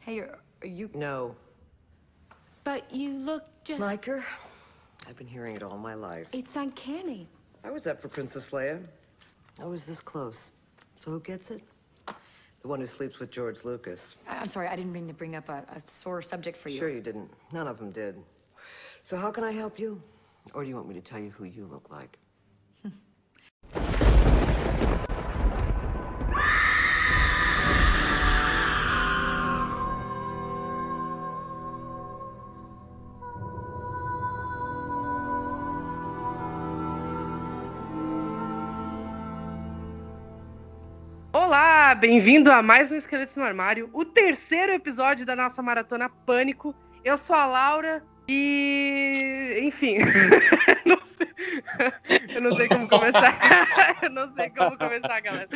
Hey, are, are you. No. But you look just. Like her? I've been hearing it all my life. It's uncanny. I was up for Princess Leia. I was this close. So who gets it? The one who sleeps with George Lucas. I- I'm sorry, I didn't mean to bring up a, a sore subject for you. Sure you didn't. None of them did. So how can I help you? Or do you want me to tell you who you look like? Bem-vindo a mais um Esqueletos no Armário, o terceiro episódio da nossa maratona Pânico. Eu sou a Laura e. Enfim. não sei... Eu não sei como começar. Eu não sei como começar, galera.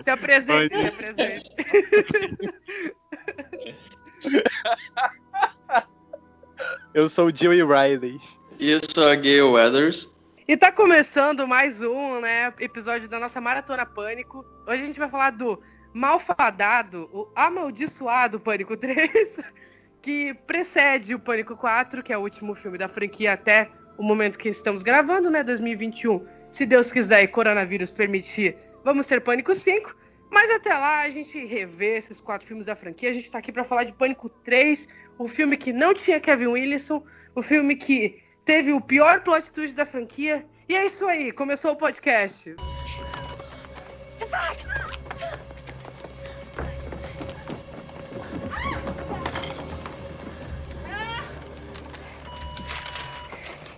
Se apresente, se apresente. Eu sou o Joey Riley. E eu sou a Gayle Weathers. E tá começando mais um, né, episódio da nossa Maratona Pânico. Hoje a gente vai falar do malfadado, o amaldiçoado Pânico 3, que precede o Pânico 4, que é o último filme da franquia até o momento que estamos gravando, né, 2021. Se Deus quiser e coronavírus permitir, vamos ter Pânico 5. Mas até lá a gente revê esses quatro filmes da franquia. A gente tá aqui para falar de Pânico 3, o filme que não tinha Kevin Williamson, o filme que teve o pior plot twist da franquia. E é isso aí, começou o podcast. Fax!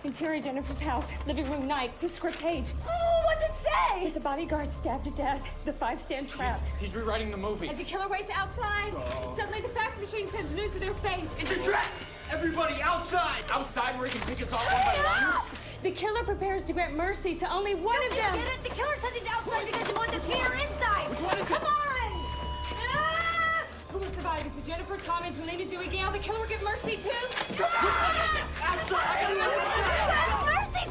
Interior Jennifer's house, living room night, the script page. Oh, what's it say? The bodyguard stabbed to death, the five stand trapped. He's rewriting the movie. As the killer waits outside, suddenly the fax machine sends news of their fates. It's a trap! Everybody outside! Outside where he can pick us off one by one? The killer prepares to grant mercy to only one of them. Get it? The killer says he's outside because he wants us here inside. Which one is it? Come on! Ah! Who will survive? Is it Jennifer, Tom, Angelina, Dewey, Gale? The killer will give mercy too? Outside! I gotta know That's mercy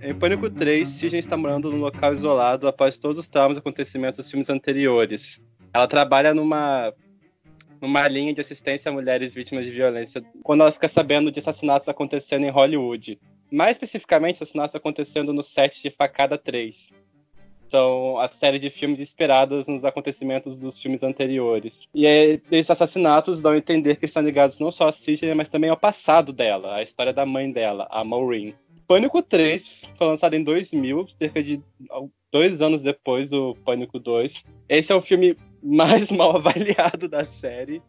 Em Pânico 3, Sidney está morando num local isolado após todos os traumas e acontecimentos dos filmes anteriores. Ela trabalha numa, numa linha de assistência a mulheres vítimas de violência quando ela fica sabendo de assassinatos acontecendo em Hollywood. Mais especificamente, assassinatos acontecendo no set de Facada 3. São a série de filmes inspirados nos acontecimentos dos filmes anteriores. E esses assassinatos dão a entender que estão ligados não só a Sidney, mas também ao passado dela, a história da mãe dela, a Maureen. Pânico 3 foi lançado em 2000, cerca de dois anos depois do Pânico 2. Esse é o filme mais mal avaliado da série.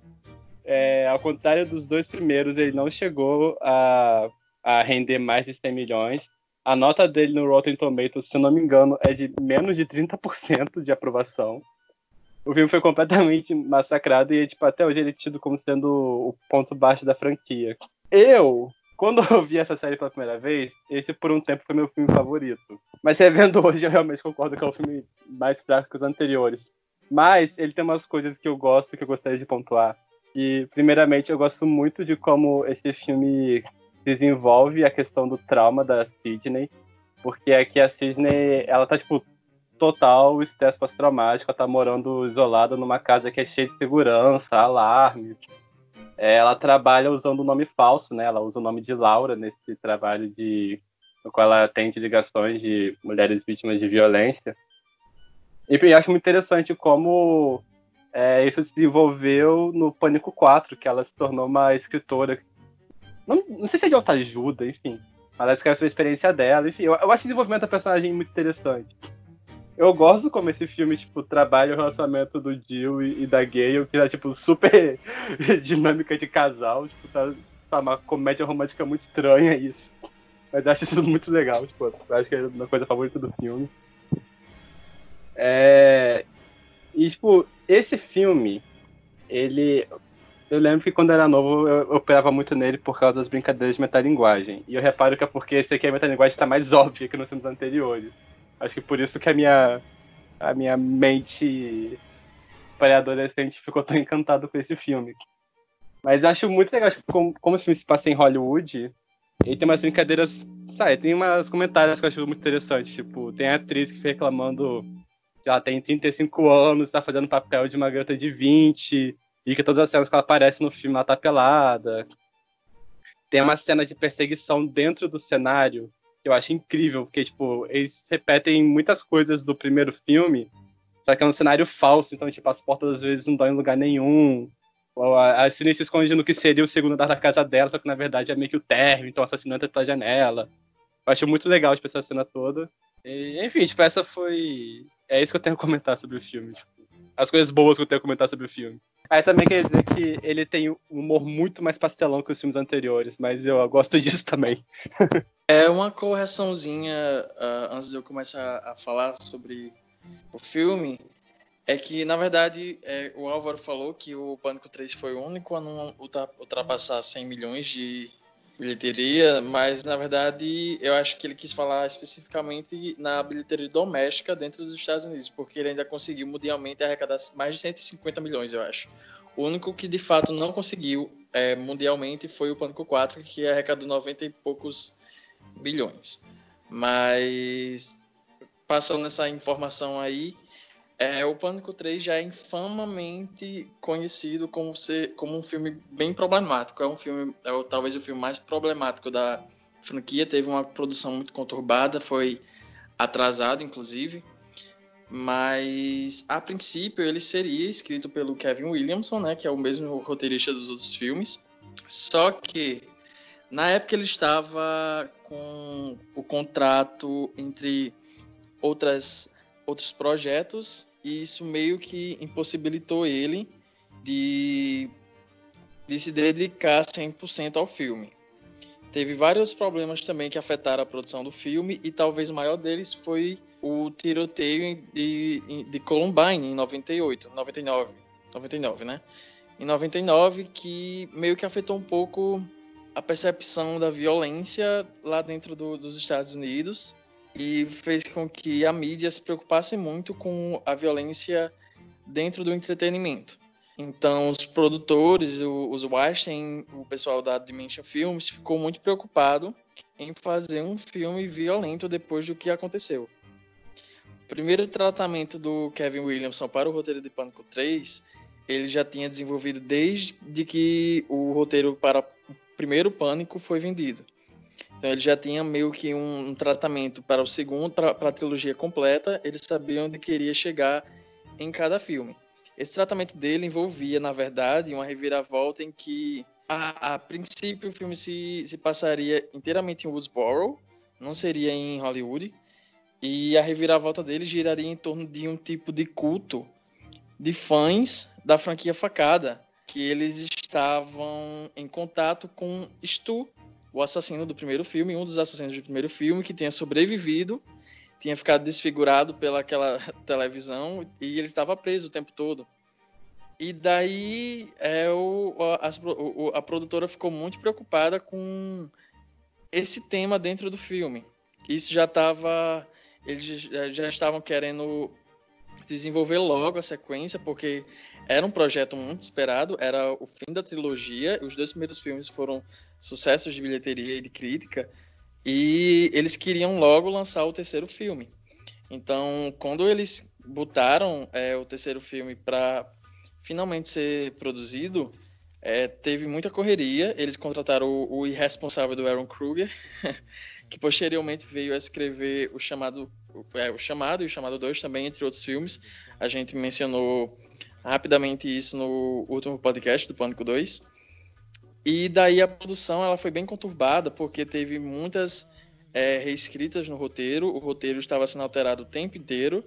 É, ao contrário dos dois primeiros, ele não chegou a, a render mais de 100 milhões. A nota dele no Rotten Tomatoes, se não me engano, é de menos de 30% de aprovação. O filme foi completamente massacrado e tipo, até hoje ele é tido como sendo o ponto baixo da franquia. Eu quando eu vi essa série pela primeira vez, esse por um tempo foi meu filme favorito. Mas revendo hoje, eu realmente concordo que é o filme mais fraco que os anteriores. Mas ele tem umas coisas que eu gosto, que eu gostaria de pontuar. E, primeiramente, eu gosto muito de como esse filme desenvolve a questão do trauma da Sidney. Porque aqui a Sidney, ela tá, tipo, total estresse pós-traumático. Ela tá morando isolada numa casa que é cheia de segurança, alarme, ela trabalha usando o nome falso, né? Ela usa o nome de Laura nesse trabalho de no qual ela atende ligações de mulheres vítimas de violência. E eu acho muito interessante como é, isso se desenvolveu no Pânico 4, que ela se tornou uma escritora. Não, não sei se é de alta ajuda, enfim. Ela escreve sobre a experiência dela, enfim. Eu, eu acho o desenvolvimento da personagem muito interessante. Eu gosto como esse filme, tipo, trabalha o relacionamento do Jill e, e da Gale, que é, tipo, super dinâmica de casal. Tipo, tá, tá uma comédia romântica muito estranha isso. Mas acho isso muito legal, tipo, acho que é uma coisa favorita do filme. É... E, tipo, esse filme, ele... Eu lembro que quando era novo, eu, operava muito nele por causa das brincadeiras de metalinguagem. E eu reparo que é porque esse aqui, a metalinguagem tá mais óbvia que nos filmes anteriores. Acho que por isso que a minha, a minha mente pré-adolescente ficou tão encantado com esse filme. Mas acho muito legal, tipo, como, como esse filme se passa em Hollywood, ele tem umas brincadeiras Sabe, tem umas comentários que eu acho muito interessantes. Tipo, tem a atriz que fica reclamando que ela tem 35 anos, tá fazendo papel de uma garota de 20, e que todas as cenas que ela aparece no filme ela tá pelada. Tem uma cena de perseguição dentro do cenário que eu acho incrível, porque, tipo, eles repetem muitas coisas do primeiro filme, só que é um cenário falso, então, tipo, as portas às vezes não dão em lugar nenhum. A, a Cine se esconde no que seria o segundo andar da casa dela, só que na verdade é meio que o térreo, então o assassino entra pela janela. Eu acho muito legal tipo, essa cena toda. E, enfim, tipo, essa foi. É isso que eu tenho a comentar sobre o filme. Tipo, as coisas boas que eu tenho a comentar sobre o filme. Aí também quer dizer que ele tem um humor muito mais pastelão que os filmes anteriores, mas eu gosto disso também. é uma correçãozinha uh, antes de eu começar a falar sobre o filme. É que, na verdade, é, o Álvaro falou que o Pânico 3 foi o único a não ultrapassar 100 milhões de bilheteria, mas na verdade eu acho que ele quis falar especificamente na bilheteria doméstica dentro dos Estados Unidos, porque ele ainda conseguiu mundialmente arrecadar mais de 150 milhões, eu acho. O único que de fato não conseguiu é, mundialmente foi o Pânico 4, que arrecadou 90 e poucos bilhões. Mas passando essa informação aí, é, o Pânico 3 já é infamamente conhecido como, ser, como um filme bem problemático. É um filme, é talvez o filme mais problemático da franquia. Teve uma produção muito conturbada, foi atrasado, inclusive. Mas, a princípio, ele seria escrito pelo Kevin Williamson, né, que é o mesmo roteirista dos outros filmes. Só que, na época, ele estava com o contrato entre outras outros projetos e isso meio que impossibilitou ele de, de se dedicar 100% ao filme. Teve vários problemas também que afetaram a produção do filme e talvez o maior deles foi o tiroteio de, de Columbine em 98, 99, 99, né? Em 99 que meio que afetou um pouco a percepção da violência lá dentro do, dos Estados Unidos e fez com que a mídia se preocupasse muito com a violência dentro do entretenimento. Então, os produtores, os Weinstein, o pessoal da Dimension Films, ficou muito preocupado em fazer um filme violento depois do que aconteceu. O primeiro tratamento do Kevin Williamson para o roteiro de Pânico 3, ele já tinha desenvolvido desde que o roteiro para o primeiro Pânico foi vendido. Então ele já tinha meio que um, um tratamento para o segundo, para, a trilogia completa, ele sabia onde queria chegar em cada filme. Esse tratamento dele envolvia, na verdade, uma reviravolta em que, a, a princípio, o filme se, se passaria inteiramente em Woodsboro, não seria em Hollywood, e a reviravolta dele giraria em torno de um tipo de culto de fãs da franquia Facada, que eles estavam em contato com Stu, o assassino do primeiro filme, um dos assassinos do primeiro filme, que tinha sobrevivido, tinha ficado desfigurado pelaquela televisão e ele estava preso o tempo todo. E daí é, o, a, a, a produtora ficou muito preocupada com esse tema dentro do filme. Isso já estava. Eles já, já estavam querendo desenvolver logo a sequência, porque era um projeto muito esperado, era o fim da trilogia. Os dois primeiros filmes foram sucessos de bilheteria e de crítica, e eles queriam logo lançar o terceiro filme. Então, quando eles botaram é, o terceiro filme para finalmente ser produzido, é, teve muita correria. Eles contrataram o, o irresponsável do Aaron Kruger, que posteriormente veio a escrever o chamado, é, o chamado e o chamado 2 também, entre outros filmes. A gente mencionou rapidamente isso no último podcast do Pânico 2. E daí a produção ela foi bem conturbada, porque teve muitas é, reescritas no roteiro, o roteiro estava sendo alterado o tempo inteiro,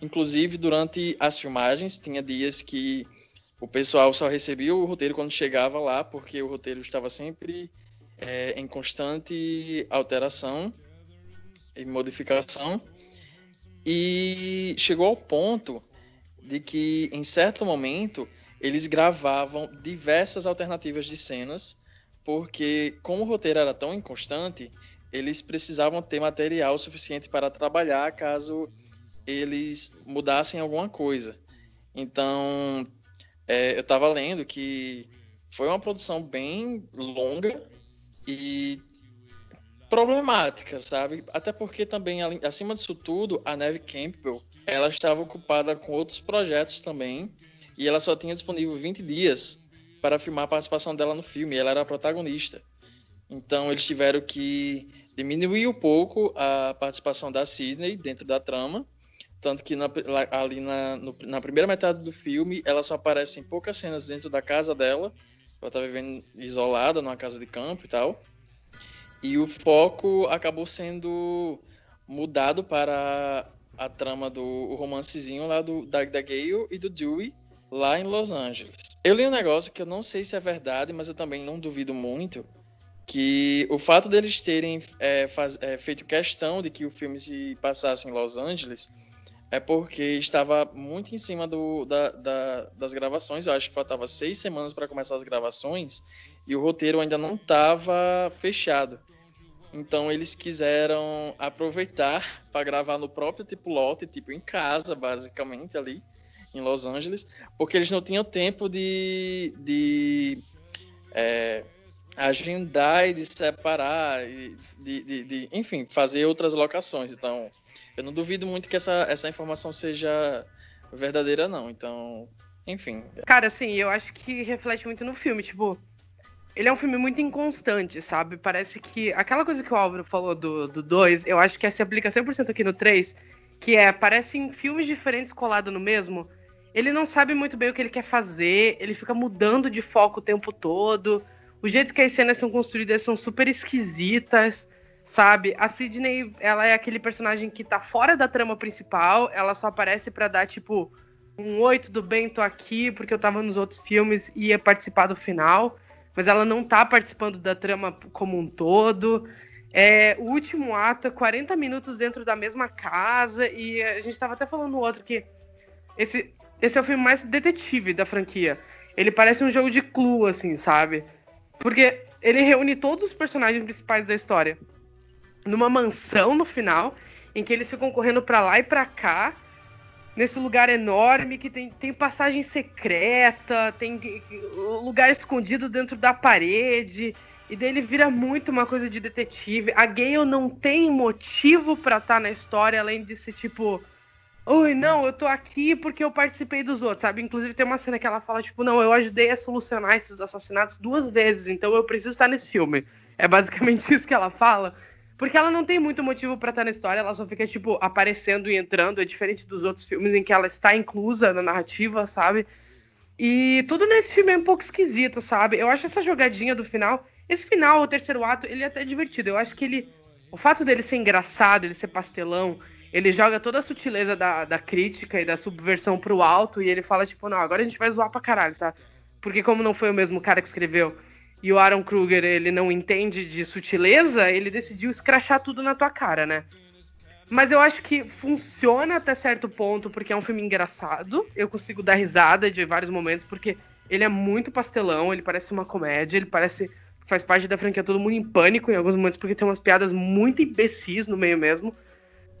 inclusive durante as filmagens, tinha dias que o pessoal só recebia o roteiro quando chegava lá, porque o roteiro estava sempre é, em constante alteração e modificação. E chegou ao ponto de que, em certo momento, eles gravavam diversas alternativas de cenas, porque como o roteiro era tão inconstante, eles precisavam ter material suficiente para trabalhar caso eles mudassem alguma coisa. Então, é, eu estava lendo que foi uma produção bem longa e problemática, sabe? Até porque também, acima disso tudo, a Neve Campbell, ela estava ocupada com outros projetos também, e ela só tinha disponível 20 dias para filmar a participação dela no filme, ela era a protagonista. Então eles tiveram que diminuir um pouco a participação da Sidney dentro da trama, tanto que na, ali na, no, na primeira metade do filme ela só aparece em poucas cenas dentro da casa dela, ela tá vivendo isolada numa casa de campo e tal. E o foco acabou sendo mudado para a trama do romancezinho lá do, da, da Gale e do Dewey lá em Los Angeles. Eu li um negócio que eu não sei se é verdade, mas eu também não duvido muito, que o fato deles terem é, faz, é, feito questão de que o filme se passasse em Los Angeles é porque estava muito em cima do, da, da, das gravações. Eu acho que faltava seis semanas para começar as gravações e o roteiro ainda não estava fechado. Então eles quiseram aproveitar para gravar no próprio tipo lote, tipo em casa, basicamente ali em Los Angeles, porque eles não tinham tempo de, de é, agendar e de separar, e de, de, de, enfim, fazer outras locações. Então, eu não duvido muito que essa, essa informação seja verdadeira, não. Então, enfim. Cara, assim, eu acho que reflete muito no filme. Tipo, ele é um filme muito inconstante, sabe? Parece que. Aquela coisa que o Álvaro falou do 2, eu acho que se aplica 100% aqui no 3, que é, parecem filmes diferentes colados no mesmo. Ele não sabe muito bem o que ele quer fazer, ele fica mudando de foco o tempo todo. O jeito que as cenas são construídas são super esquisitas, sabe? A Sidney, ela é aquele personagem que tá fora da trama principal, ela só aparece para dar, tipo, um oi, tudo bem, tô aqui, porque eu tava nos outros filmes e ia participar do final mas ela não tá participando da trama como um todo. É, o último ato é 40 minutos dentro da mesma casa, e a gente tava até falando no outro que esse, esse é o filme mais detetive da franquia. Ele parece um jogo de clue, assim, sabe? Porque ele reúne todos os personagens principais da história numa mansão no final, em que eles ficam correndo para lá e para cá, nesse lugar enorme que tem, tem passagem secreta, tem lugar escondido dentro da parede. E dele vira muito uma coisa de detetive. A Gale não tem motivo para estar tá na história, além de ser tipo. Oi, não, eu tô aqui porque eu participei dos outros, sabe? Inclusive tem uma cena que ela fala, tipo, não, eu ajudei a solucionar esses assassinatos duas vezes, então eu preciso estar nesse filme. É basicamente isso que ela fala. Porque ela não tem muito motivo para estar na história, ela só fica, tipo, aparecendo e entrando. É diferente dos outros filmes em que ela está inclusa na narrativa, sabe? E tudo nesse filme é um pouco esquisito, sabe? Eu acho essa jogadinha do final. Esse final, o terceiro ato, ele é até divertido. Eu acho que ele. O fato dele ser engraçado, ele ser pastelão, ele joga toda a sutileza da, da crítica e da subversão pro alto e ele fala, tipo, não, agora a gente vai zoar pra caralho, sabe? Porque como não foi o mesmo cara que escreveu e o Aaron Kruger ele não entende de sutileza, ele decidiu escrachar tudo na tua cara, né? Mas eu acho que funciona até certo ponto, porque é um filme engraçado. Eu consigo dar risada de vários momentos, porque ele é muito pastelão, ele parece uma comédia, ele parece. faz parte da franquia todo mundo em pânico em alguns momentos, porque tem umas piadas muito imbecis no meio mesmo.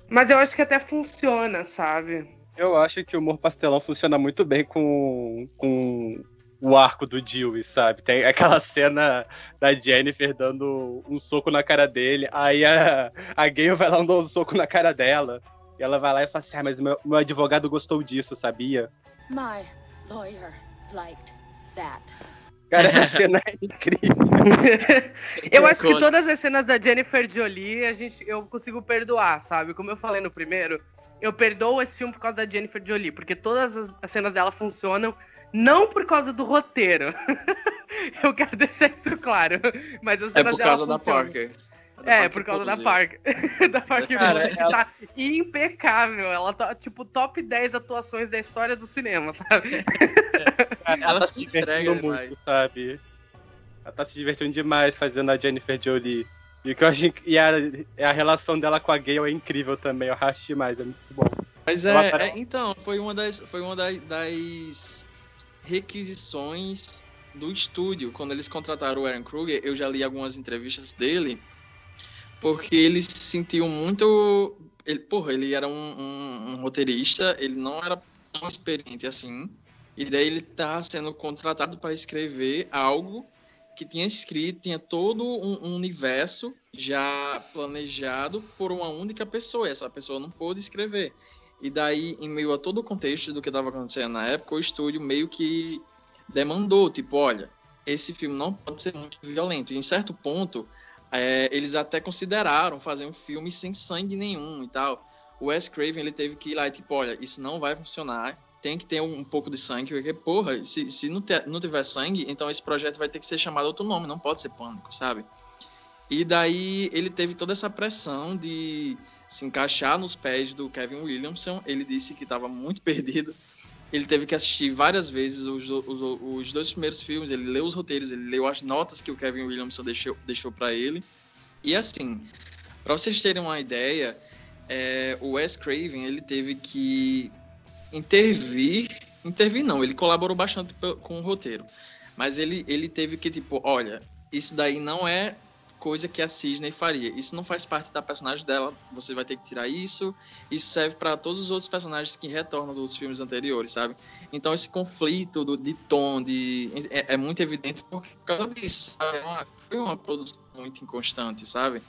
Mas eu acho que até funciona, sabe? Eu acho que o humor pastelão funciona muito bem com, com o arco do Dewey, sabe? Tem aquela cena da Jennifer dando um soco na cara dele, aí a, a Gale vai lá dar um soco na cara dela, e ela vai lá e fala assim, ah, mas meu, meu advogado gostou disso, sabia? My lawyer liked that. Cara, essa cena é incrível. eu acho que todas as cenas da Jennifer Jolie, a gente, eu consigo perdoar, sabe? Como eu falei no primeiro, eu perdoo esse filme por causa da Jennifer Jolie, porque todas as cenas dela funcionam não por causa do roteiro. eu quero deixar isso claro. Mas é por causa da Parker. É, por causa da Parker. da Parker Cara, ela... tá impecável. Ela tá, tipo, top 10 atuações da história do cinema, sabe? ela, ela tá se divertindo muito, demais. sabe? Ela tá se divertindo demais fazendo a Jennifer Jolie. E, que eu acho, e a, a relação dela com a Gale é incrível também. Eu acho demais, é muito bom. Mas é, é, então, foi uma das, foi uma das, das requisições do estúdio. Quando eles contrataram o Aaron Kruger, eu já li algumas entrevistas dele, porque ele se sentiu muito. Ele, porra, ele era um, um, um roteirista, ele não era tão experiente assim, e daí ele tá sendo contratado para escrever algo que tinha escrito, tinha todo um, universo já planejado por uma única pessoa. Essa pessoa não pôde escrever. E daí, em meio a todo o contexto do que estava acontecendo na época, o estúdio meio que demandou, tipo, olha, esse filme não pode ser muito violento. E em certo ponto, é, eles até consideraram fazer um filme sem sangue nenhum e tal. O Wes Craven, ele teve que ir lá e tipo, olha, isso não vai funcionar, tem que ter um, um pouco de sangue, porque, porra, se, se não, ter, não tiver sangue, então esse projeto vai ter que ser chamado outro nome, não pode ser Pânico, sabe? E daí ele teve toda essa pressão de se encaixar nos pés do Kevin Williamson. Ele disse que estava muito perdido. Ele teve que assistir várias vezes os, os, os, dois primeiros filmes. Ele leu os roteiros, ele leu as notas que o Kevin Williamson deixou, deixou para ele. E assim, para vocês terem uma ideia, é, o Wes Craven ele teve que intervir, intervir não, ele colaborou bastante com o roteiro, mas ele, ele teve que, tipo, olha, isso daí não é coisa que a Sidney faria. Isso não faz parte da personagem dela. Você vai ter que tirar isso. Isso serve para todos os outros personagens que retornam dos filmes anteriores, sabe? Então esse conflito do, de tom de, é, é, muito evidente por causa disso. Sabe? É uma, foi uma produção muito inconstante, sabe?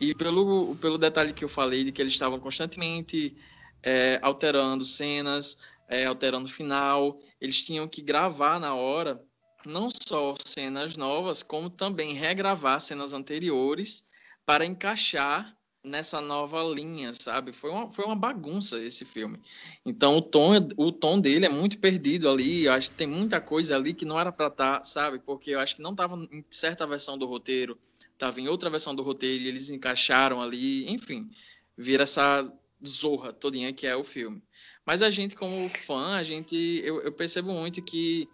E pelo, pelo detalhe que eu falei de que eles estavam constantemente é, alterando cenas, é, alterando o final. Eles tinham que gravar na hora não só cenas novas, como também regravar cenas anteriores para encaixar nessa nova linha, sabe? Foi uma, foi uma bagunça esse filme. Então o tom, o tom dele é muito perdido ali. Eu acho que tem muita coisa ali que não era para estar, tá, sabe? Porque eu acho que não estava em certa versão do roteiro, estava em outra versão do roteiro e eles encaixaram ali. Enfim, vira essa zorra todinha que é o filme. Mas a gente, como fã, a gente, eu, eu percebo muito que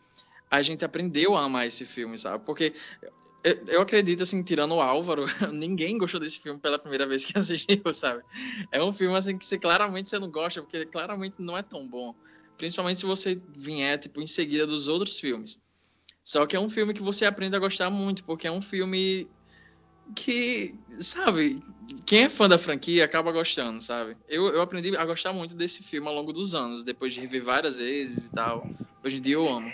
a gente aprendeu a amar esse filme, sabe? Porque eu, acredito, assim, tirando o Álvaro, ninguém gostou desse filme pela primeira vez que assistiu, sabe? É um filme, assim, que você, claramente você não gosta, porque claramente não é tão bom. Principalmente se você vier, tipo, em seguida dos outros filmes. Só que é um filme que você aprende a gostar muito, porque é um filme que, sabe, quem é fã da franquia acaba gostando, sabe? Eu, eu aprendi a gostar muito desse filme ao longo dos anos, depois de rever várias vezes e tal. Hoje em dia eu amo.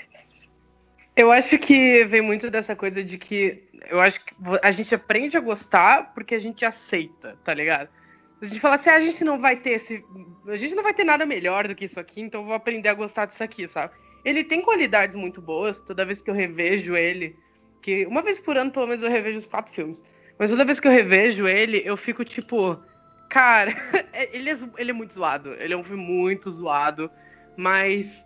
Eu acho que vem muito dessa coisa de que eu acho que a gente aprende a gostar porque a gente aceita, tá ligado? A gente fala assim, ah, a gente não vai ter esse. A gente não vai ter nada melhor do que isso aqui, então eu vou aprender a gostar disso aqui, sabe? Ele tem qualidades muito boas, toda vez que eu revejo ele, que uma vez por ano, pelo menos, eu revejo os quatro filmes. Mas toda vez que eu revejo ele, eu fico tipo, cara, ele é, ele é muito zoado. Ele é um filme muito zoado, mas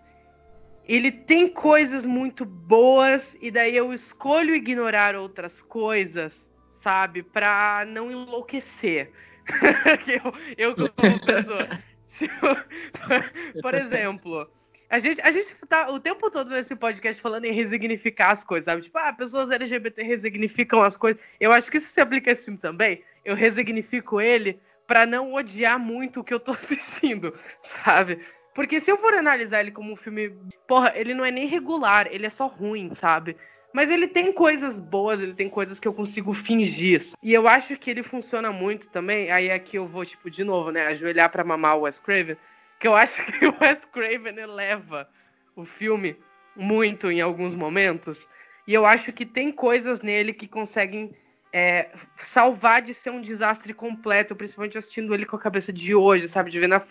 ele tem coisas muito boas e daí eu escolho ignorar outras coisas, sabe, para não enlouquecer. eu, eu como pessoa. Por exemplo, a gente, a gente tá o tempo todo nesse podcast falando em resignificar as coisas, sabe? Tipo, ah, pessoas LGBT resignificam as coisas. Eu acho que isso se aplica a esse filme também. Eu resignifico ele para não odiar muito o que eu tô assistindo, sabe? Porque se eu for analisar ele como um filme. Porra, ele não é nem regular, ele é só ruim, sabe? Mas ele tem coisas boas, ele tem coisas que eu consigo fingir. E eu acho que ele funciona muito também. Aí aqui eu vou, tipo, de novo, né? Ajoelhar pra mamar o Wes Craven que eu acho que o Wes Craven eleva o filme muito em alguns momentos. E eu acho que tem coisas nele que conseguem é, salvar de ser um desastre completo, principalmente assistindo ele com a cabeça de hoje, sabe? De ver na,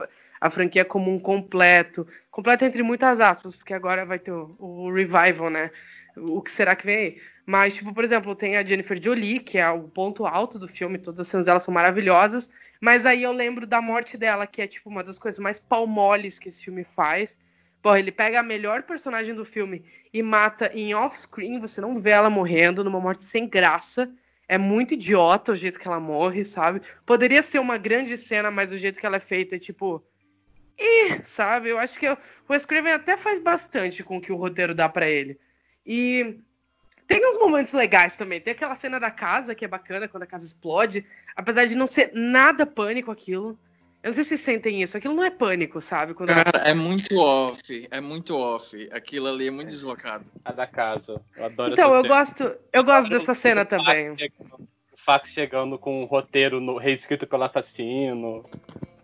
a franquia como um completo. Completo entre muitas aspas, porque agora vai ter o, o revival, né? O que será que vem aí? Mas, tipo, por exemplo, tem a Jennifer Jolie, que é o ponto alto do filme, todas as cenas dela são maravilhosas. Mas aí eu lembro da morte dela, que é tipo uma das coisas mais palmoles que esse filme faz. Pô, ele pega a melhor personagem do filme e mata em off-screen, você não vê ela morrendo, numa morte sem graça. É muito idiota o jeito que ela morre, sabe? Poderia ser uma grande cena, mas o jeito que ela é feita é tipo. Ih, sabe? Eu acho que o Wes Craven até faz bastante com o que o roteiro dá para ele. E tem uns momentos legais também. Tem aquela cena da casa que é bacana quando a casa explode. Apesar de não ser nada pânico aquilo. Eu não sei se vocês sentem isso. Aquilo não é pânico, sabe? Quando Cara, é muito off. É muito off. Aquilo ali é muito deslocado. A da casa. Eu adoro Então, eu cena. gosto, eu gosto dessa cena também. O Fax chegando com um roteiro no, reescrito pelo assassino.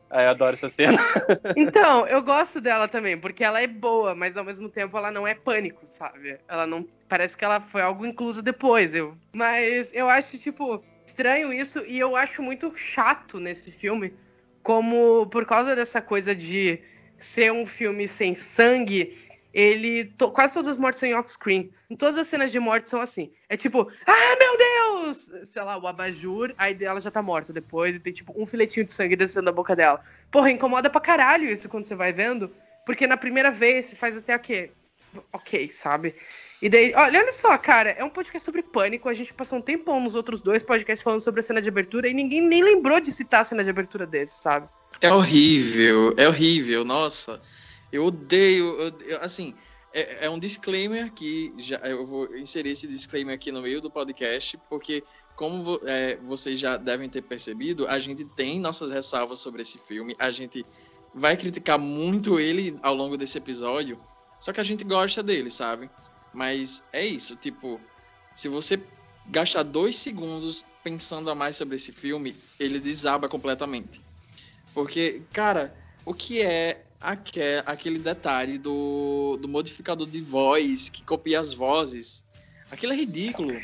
Aí eu adoro essa cena. Então, eu gosto dela também, porque ela é boa, mas ao mesmo tempo ela não é pânico, sabe? Ela não. Parece que ela foi algo incluso depois. Eu... Mas eu acho, tipo, estranho isso, e eu acho muito chato nesse filme, como por causa dessa coisa de ser um filme sem sangue, ele. to- quase todas as mortes são em off-screen. Todas as cenas de morte são assim. É tipo, ah, meu Deus! Sei lá, o abajur, aí ela já tá morta depois, e tem tipo um filetinho de sangue descendo da boca dela. Porra, incomoda pra caralho isso quando você vai vendo. Porque na primeira vez você faz até o quê? Ok, sabe? E daí, olha, olha só, cara, é um podcast sobre pânico. A gente passou um tempão nos outros dois podcasts falando sobre a cena de abertura e ninguém nem lembrou de citar a cena de abertura desse, sabe? É horrível, é horrível, nossa. Eu odeio, eu assim, é, é um disclaimer aqui, já, eu vou inserir esse disclaimer aqui no meio do podcast, porque como é, vocês já devem ter percebido, a gente tem nossas ressalvas sobre esse filme, a gente vai criticar muito ele ao longo desse episódio, só que a gente gosta dele, sabe? Mas é isso, tipo, se você gastar dois segundos pensando a mais sobre esse filme, ele desaba completamente. Porque, cara, o que é aque- aquele detalhe do, do modificador de voz que copia as vozes? Aquilo é ridículo.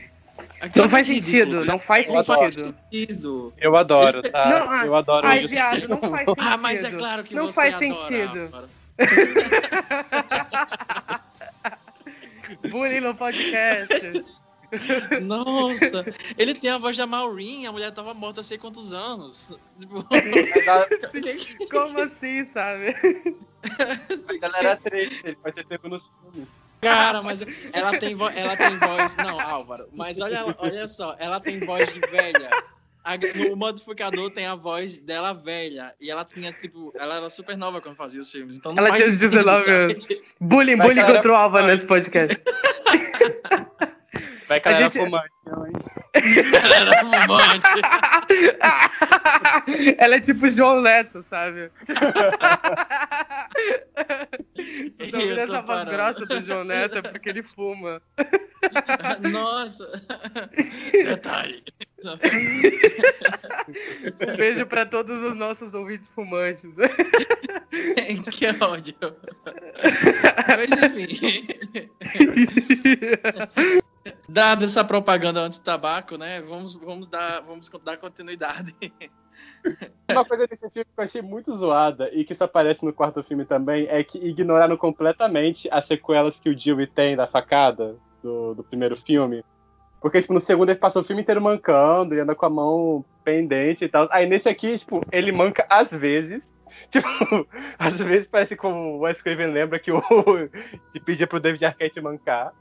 Aquilo Não faz é ridículo. sentido, não faz Eu sentido. sentido. Eu adoro, tá? Não, ah, eu adoro Ai, isso. viado, não faz sentido. Ah, mas é claro que Não você faz adora, sentido. Bullying no podcast. Nossa, ele tem a voz da Maureen, a mulher tava morta há sei quantos anos. Tipo, Como assim, sabe? mas ela era atriz, ele pode ter pego nos filmes. Cara, mas ela tem, vo- ela tem voz. Não, Álvaro, mas olha, olha só, ela tem voz de velha. A- no modificador tem a voz dela velha. E ela tinha, tipo, ela era super nova quando fazia os filmes. Então não Ela tinha sentido, 19 sabe? anos. Bullying, bullying contra o Álvaro nesse podcast. Vai que A ela era gente- fumante, hein? Ela era fumante. Ela é tipo João Neto, sabe? Se não Eu ouvir tô essa voz grossa do João Neto é porque ele fuma. Nossa. Detalhe. Um beijo pra todos os nossos ouvintes fumantes. que ódio. Mas enfim. Dada essa propaganda anti-tabaco, né? Vamos, vamos, dar, vamos dar continuidade. Uma coisa desse filme que eu achei muito zoada e que isso aparece no quarto filme também é que ignoraram completamente as sequelas que o Dewey tem da facada do, do primeiro filme. Porque, tipo, no segundo ele passou o filme inteiro mancando e anda com a mão pendente e tal. Aí nesse aqui, tipo, ele manca às vezes. Tipo, às vezes parece como o Wes Craven lembra que o que pedia pro David Arquette mancar.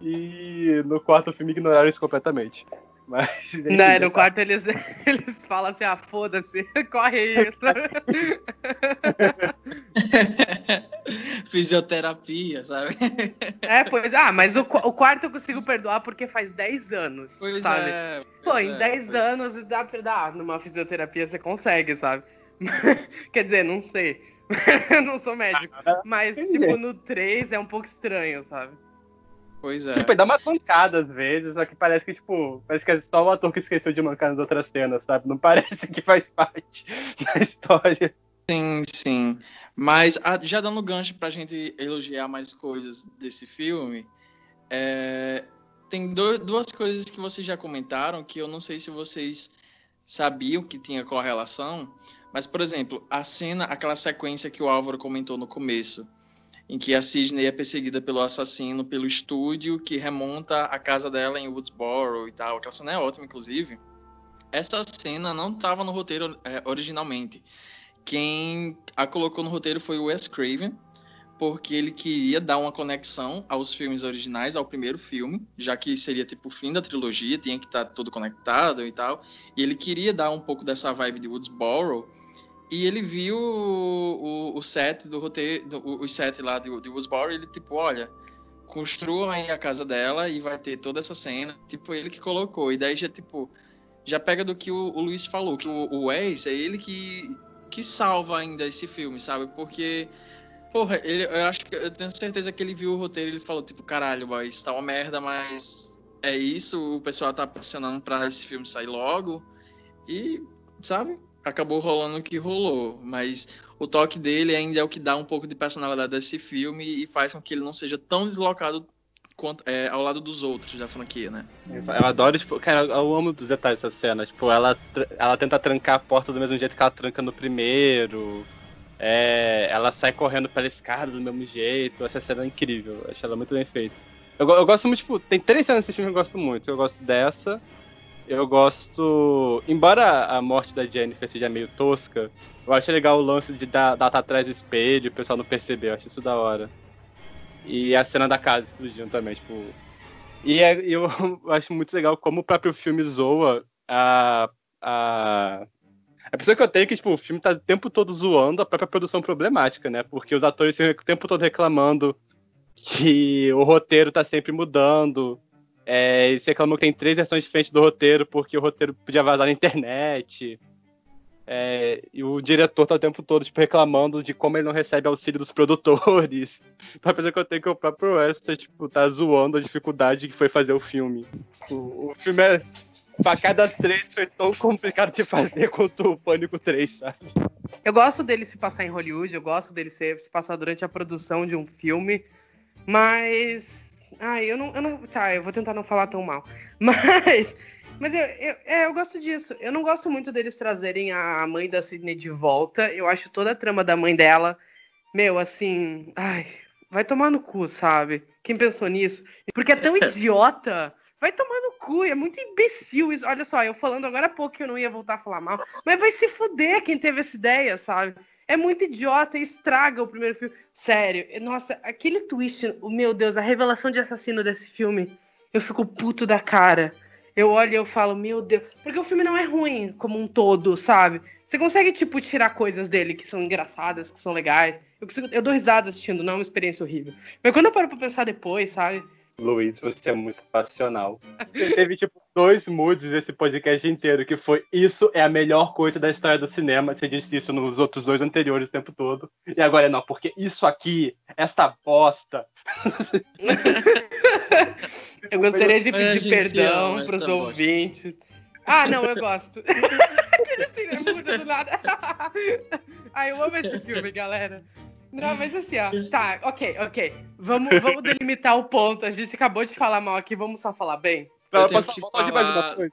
E no quarto filme ignoraram isso completamente. Mas, enfim, Não, no quarto eles, eles falam assim, ah, foda-se, corre aí. Fisioterapia, sabe? É, pois, ah, mas o, o quarto eu consigo perdoar porque faz 10 anos, Pois sabe? é. Pô, em é, 10 pois é. anos dá pra dar numa fisioterapia, você consegue, sabe? Quer dizer, não sei. eu não sou médico. Mas, Entendi. tipo, no 3 é um pouco estranho, sabe? Pois é. Tipo, ele dá umas mancadas às vezes, só que parece que, tipo, parece que é só o ator que esqueceu de mancar nas outras cenas, sabe? Não parece que faz parte da história. Sim, sim. Mas ah, já dando gancho pra gente elogiar mais coisas desse filme, é, tem do- duas coisas que vocês já comentaram que eu não sei se vocês sabiam que tinha correlação, mas, por exemplo, a cena, aquela sequência que o Álvaro comentou no começo, em que a Sidney é perseguida pelo assassino pelo estúdio que remonta a casa dela em Woodsboro e tal. Aquela cena é ótima, inclusive. Essa cena não estava no roteiro é, originalmente. Quem a colocou no roteiro foi o Wes Craven, porque ele queria dar uma conexão aos filmes originais, ao primeiro filme, já que seria tipo o fim da trilogia, tinha que estar tudo conectado e tal. E ele queria dar um pouco dessa vibe de Woodsboro. E ele viu o, o, set do roteiro, do, o, o set lá de, de Woodsboro, ele tipo, olha, construam aí a casa dela e vai ter toda essa cena. Tipo, ele que colocou. E daí já, tipo, já pega do que o, o Luiz falou, que o, o Wes é ele que, que salva ainda esse filme, sabe? Porque, porra, ele, eu acho que eu tenho certeza que ele viu o roteiro e ele falou, tipo, caralho, boy, isso tá uma merda, mas é isso, o pessoal tá pressionando pra esse filme sair logo. E, sabe? Acabou rolando o que rolou, mas o toque dele ainda é o que dá um pouco de personalidade desse filme e faz com que ele não seja tão deslocado quanto, é, ao lado dos outros da franquia, né? Eu adoro, tipo, cara, eu amo os detalhes dessa cena. Tipo, ela, ela tenta trancar a porta do mesmo jeito que ela tranca no primeiro. É, ela sai correndo pela escada do mesmo jeito. Essa cena é incrível. Acho ela muito bem feita. Eu, eu gosto muito, tipo, tem três cenas desse filme que eu gosto muito. Eu gosto dessa. Eu gosto. Embora a morte da Jennifer seja meio tosca, eu acho legal o lance de dar, dar atrás do espelho, o pessoal não perceber. Eu acho isso da hora. E a cena da casa explodindo também, tipo. E é, eu acho muito legal como o próprio filme zoa a. a... A pessoa que eu tenho é que, tipo, o filme tá o tempo todo zoando a própria produção problemática, né? Porque os atores ficam o tempo todo reclamando que o roteiro tá sempre mudando. É, eles reclamam que tem três versões diferentes do roteiro porque o roteiro podia vazar na internet. É, e o diretor tá o tempo todo tipo, reclamando de como ele não recebe auxílio dos produtores. Então, a pessoa que eu tenho que o próprio Wester, tipo, tá zoando a dificuldade que foi fazer o filme. O, o filme é. Facada 3 foi tão complicado de fazer quanto o Pânico 3, sabe? Eu gosto dele se passar em Hollywood, eu gosto dele se, se passar durante a produção de um filme, mas. Ai, eu não, eu não. Tá, eu vou tentar não falar tão mal. Mas mas eu, eu, é, eu gosto disso. Eu não gosto muito deles trazerem a mãe da Sidney de volta. Eu acho toda a trama da mãe dela, meu, assim. Ai, vai tomar no cu, sabe? Quem pensou nisso? Porque é tão idiota. Vai tomar no cu, é muito imbecil isso. Olha só, eu falando agora há pouco que eu não ia voltar a falar mal, mas vai se fuder quem teve essa ideia, sabe? É muito idiota e estraga o primeiro filme. Sério, nossa, aquele twist, meu Deus, a revelação de assassino desse filme, eu fico puto da cara eu olho e eu falo, meu Deus. Porque o filme não é ruim como um todo, sabe? Você consegue, tipo, tirar coisas dele que são engraçadas, que são legais. Eu, consigo, eu dou risada assistindo, não é uma experiência horrível. Mas quando eu paro pra pensar depois, sabe? Luiz, você é muito passional. Teve, tipo, dois moods esse podcast inteiro, que foi isso é a melhor coisa da história do cinema. Você disse isso nos outros dois anteriores o tempo todo. E agora não, porque isso aqui, essa bosta. eu gostaria de pedir perdão pros ouvintes. Ah, não, eu gosto. Muda do nada. ah, eu amo esse filme, galera. Não, mas assim, ó. Tá, ok, ok. Vamos, vamos delimitar o ponto. A gente acabou de falar mal aqui, vamos só falar bem? Não, eu posso falar de mais uma coisa?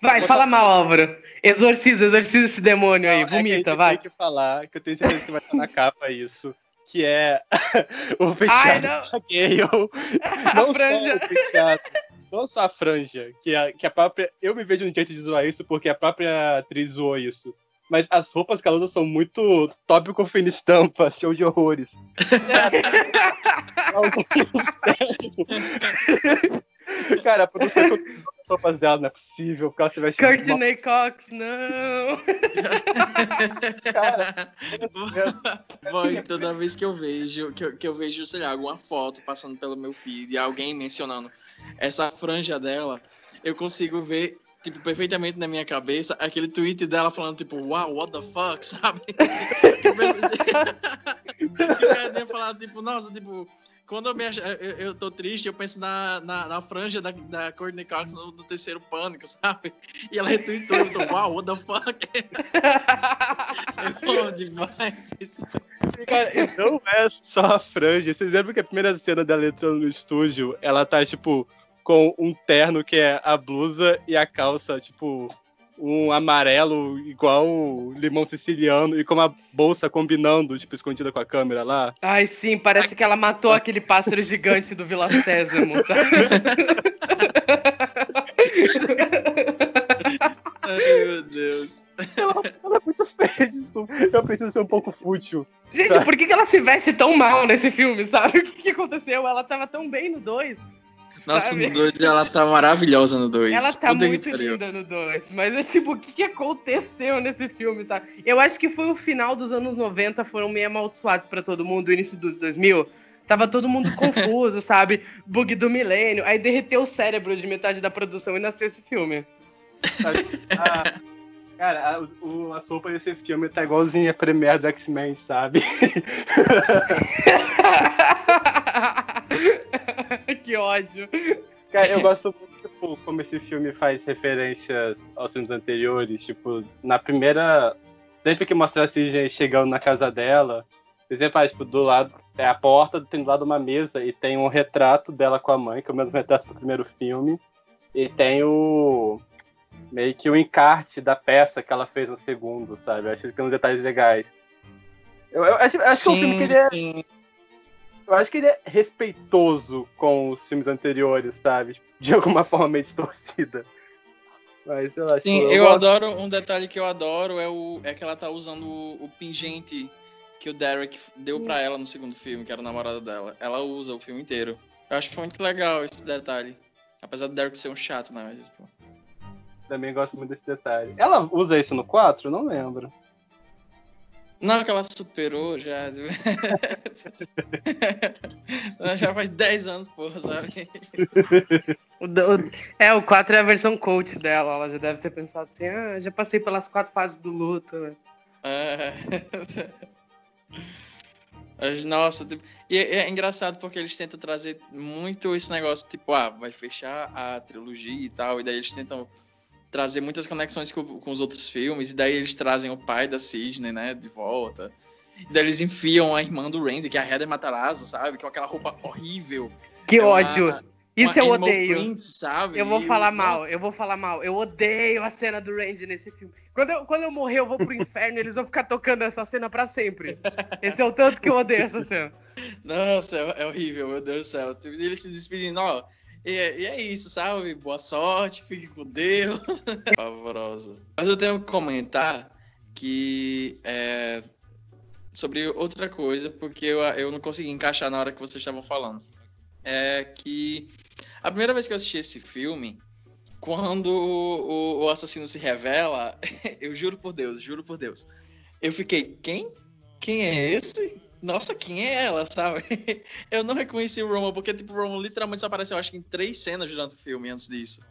Vai, fala mal, Álvaro. Exorciza, exorciza esse demônio aí, vomita, é que vai. Tem que falar, que eu tenho certeza que vai estar na capa isso. Que é o Ai, penteado da Gale. Não só o penteado, não só a franja, que a, que a própria. Eu me vejo no jeito de zoar isso porque a própria atriz zoou isso mas as roupas que ela usa são muito tópico fina estampa, show de horrores. Cara, a produção que eu as roupas dela não é possível, porque ela se veste Courtney Cox, não! Cara, Boy, toda vez que eu vejo, que eu, que eu vejo, sei lá, alguma foto passando pelo meu feed e alguém mencionando essa franja dela, eu consigo ver tipo, perfeitamente na minha cabeça aquele tweet dela falando, tipo, wow, what the fuck, sabe? eu pensei, que o cara tinha tipo, nossa, tipo, quando eu, me ach... eu, eu tô triste, eu penso na, na, na franja da, da Courtney Cox no, terceiro pânico, sabe? E ela retweetou, eu tô, wow, what the fuck? eu amo demais isso. Cara, não é só a franja. Vocês lembram que a primeira cena dela entrando no estúdio, ela tá, tipo, com um terno que é a blusa e a calça, tipo, um amarelo igual limão siciliano e com uma bolsa combinando, tipo, escondida com a câmera lá. Ai, sim, parece que ela matou aquele pássaro gigante do Vila Sésamo, tá? Ai, meu Deus. Ela, ela, é muito feia, desculpa. Eu preciso ser um pouco fútil. Gente, tá? por que, que ela se veste tão mal nesse filme, sabe? O que, que aconteceu? Ela tava tão bem no 2. Nossa, sabe? no 2 ela tá maravilhosa no 2. Ela tá Puta muito linda no 2. Mas é tipo, o que, que aconteceu nesse filme, sabe? Eu acho que foi o final dos anos 90, foram meio amaldiçoados pra todo mundo, o início dos 2000. Tava todo mundo confuso, sabe? Bug do milênio. Aí derreteu o cérebro de metade da produção e nasceu esse filme. Ah, cara, a, o, a sopa desse filme tá igualzinha a Premiere do X-Men, sabe? que ódio. Cara, eu gosto muito tipo, como esse filme faz referências aos filmes anteriores. Tipo, na primeira. Sempre que mostra a Cisne chegando na casa dela, você repara, tipo, do lado. É a porta, tem do lado uma mesa e tem um retrato dela com a mãe, que é o mesmo retrato do primeiro filme. E tem o. meio que o encarte da peça que ela fez no segundo, sabe? Eu acho que tem uns detalhes legais. Eu, eu acho, eu acho que é um filme que ele é. Eu acho que ele é respeitoso com os filmes anteriores, sabe? De alguma forma meio distorcida. Mas sei lá, tipo, Sim, eu gosto- adoro. Um detalhe que eu adoro é, o, é que ela tá usando o, o pingente que o Derek deu pra ela no segundo filme, que era o namorado dela. Ela usa o filme inteiro. Eu acho muito legal esse detalhe. Apesar do Derek ser um chato, né? Mas, tipo, Também gosto muito desse detalhe. Ela usa isso no 4? Não lembro. Não, que ela superou já. Ela já faz 10 anos, porra, sabe? É, o 4 é a versão coach dela. Ela já deve ter pensado assim: ah, já passei pelas quatro fases do luto, né? É. Nossa, tipo, e é, é engraçado porque eles tentam trazer muito esse negócio, tipo, ah, vai fechar a trilogia e tal, e daí eles tentam trazer muitas conexões com, com os outros filmes, e daí eles trazem o pai da Sidney, né, de volta. E daí eles enfiam a irmã do Randy, que é a Heather Matarazzo, sabe? Com aquela roupa horrível. Que É uma- ódio! Isso uma eu animal odeio. print, sabe? Eu vou E falar não- mal, eu vou falar mal. Eu odeio a cena do Randy nesse filme. Quando eu, quando eu morrer, eu vou pro inferno e eles vão ficar tocando essa cena pra sempre. Esse é o tanto que eu odeio essa cena. Nossa, é, é horrível, meu Deus do céu. Tipo, E ele se despedindo, ó. E, é- e é isso, sabe? Boa sorte, fique com Deus. Pavorosa. Mas eu tenho que comentar que é, sobre outra coisa, porque eu, eu não consegui encaixar na hora que vocês estavam falando. É que a primeira vez que eu assisti esse filme, quando o, o assassino se revela, eu juro por Deus, juro por Deus. Eu fiquei, quem? Quem é esse? Nossa, quem é ela, sabe? Eu não reconheci o Roman, porque tipo, o Roman literalmente só apareceu, acho que em três cenas durante o filme antes disso.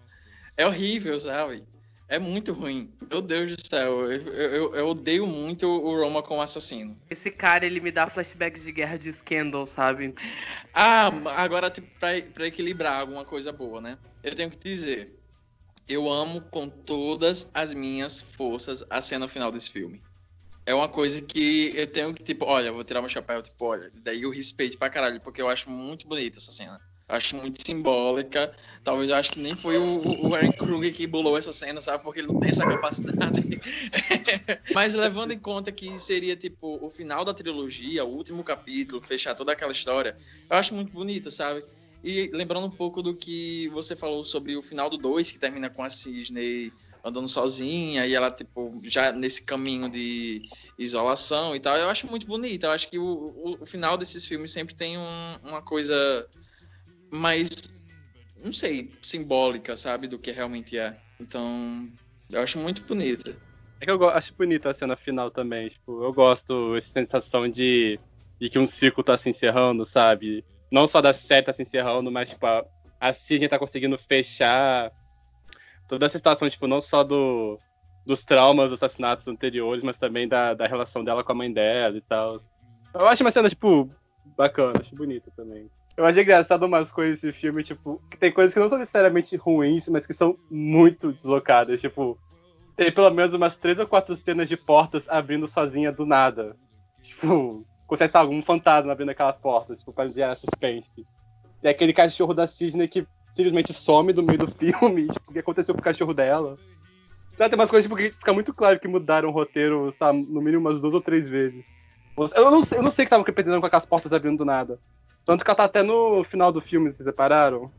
É horrível, sabe? É muito ruim. Meu Deus do céu. Eu, eu, eu odeio muito o Roma como assassino. Esse cara, ele me dá flashbacks de guerra de Scandal, sabe? Ah, agora, tipo, pra, pra equilibrar alguma coisa boa, né? Eu tenho que dizer. Eu amo com todas as minhas forças a cena final desse filme. É uma coisa que eu tenho que, tipo, olha, vou tirar meu chapéu, tipo, olha, daí eu respeito pra caralho, porque eu acho muito bonita essa cena. Acho muito simbólica. Talvez eu acho que nem foi o, o Aaron Kruger que bolou essa cena, sabe? Porque ele não tem essa capacidade. Mas levando em conta que seria, tipo, o final da trilogia, o último capítulo, fechar toda aquela história, eu acho muito bonita, sabe? E lembrando um pouco do que você falou sobre o final do 2, que termina com a Cisney andando sozinha e ela, tipo, já nesse caminho de isolação e tal, eu acho muito bonito. Eu acho que o, o, o final desses filmes sempre tem um- uma coisa mais, não sei, simbólica, sabe, do que realmente é. Então, eu acho muito bonita. É que eu acho bonita a cena final também. Tipo, eu gosto dessa sensação de, de que um ciclo tá se encerrando, sabe? Não só da série tá se encerrando, mas tipo, a, a Sidney tá conseguindo fechar toda essa situação, tipo, não só do, dos traumas dos assassinatos anteriores, mas também da, da relação dela com a mãe dela e tal. Eu acho uma cena, tipo, bacana, acho bonita também. Eu acho engraçado umas coisas desse filme, tipo, que tem coisas que não são necessariamente ruins, mas que são muito deslocadas, tipo, tem pelo menos umas três ou quatro cenas de portas abrindo sozinha do nada. Tipo, consegue algum fantasma abrindo aquelas portas, tipo, pra enviar suspense. E aquele cachorro da Sidney que simplesmente some do meio do filme, tipo, o que aconteceu com o cachorro dela. Tem umas coisas tipo, que fica muito claro que mudaram o roteiro, sabe, no mínimo umas duas ou três vezes. Eu não sei, eu não sei o que estavam pretendendo com aquelas portas abrindo do nada. Tanto que ela tá até no final do filme, vocês repararam?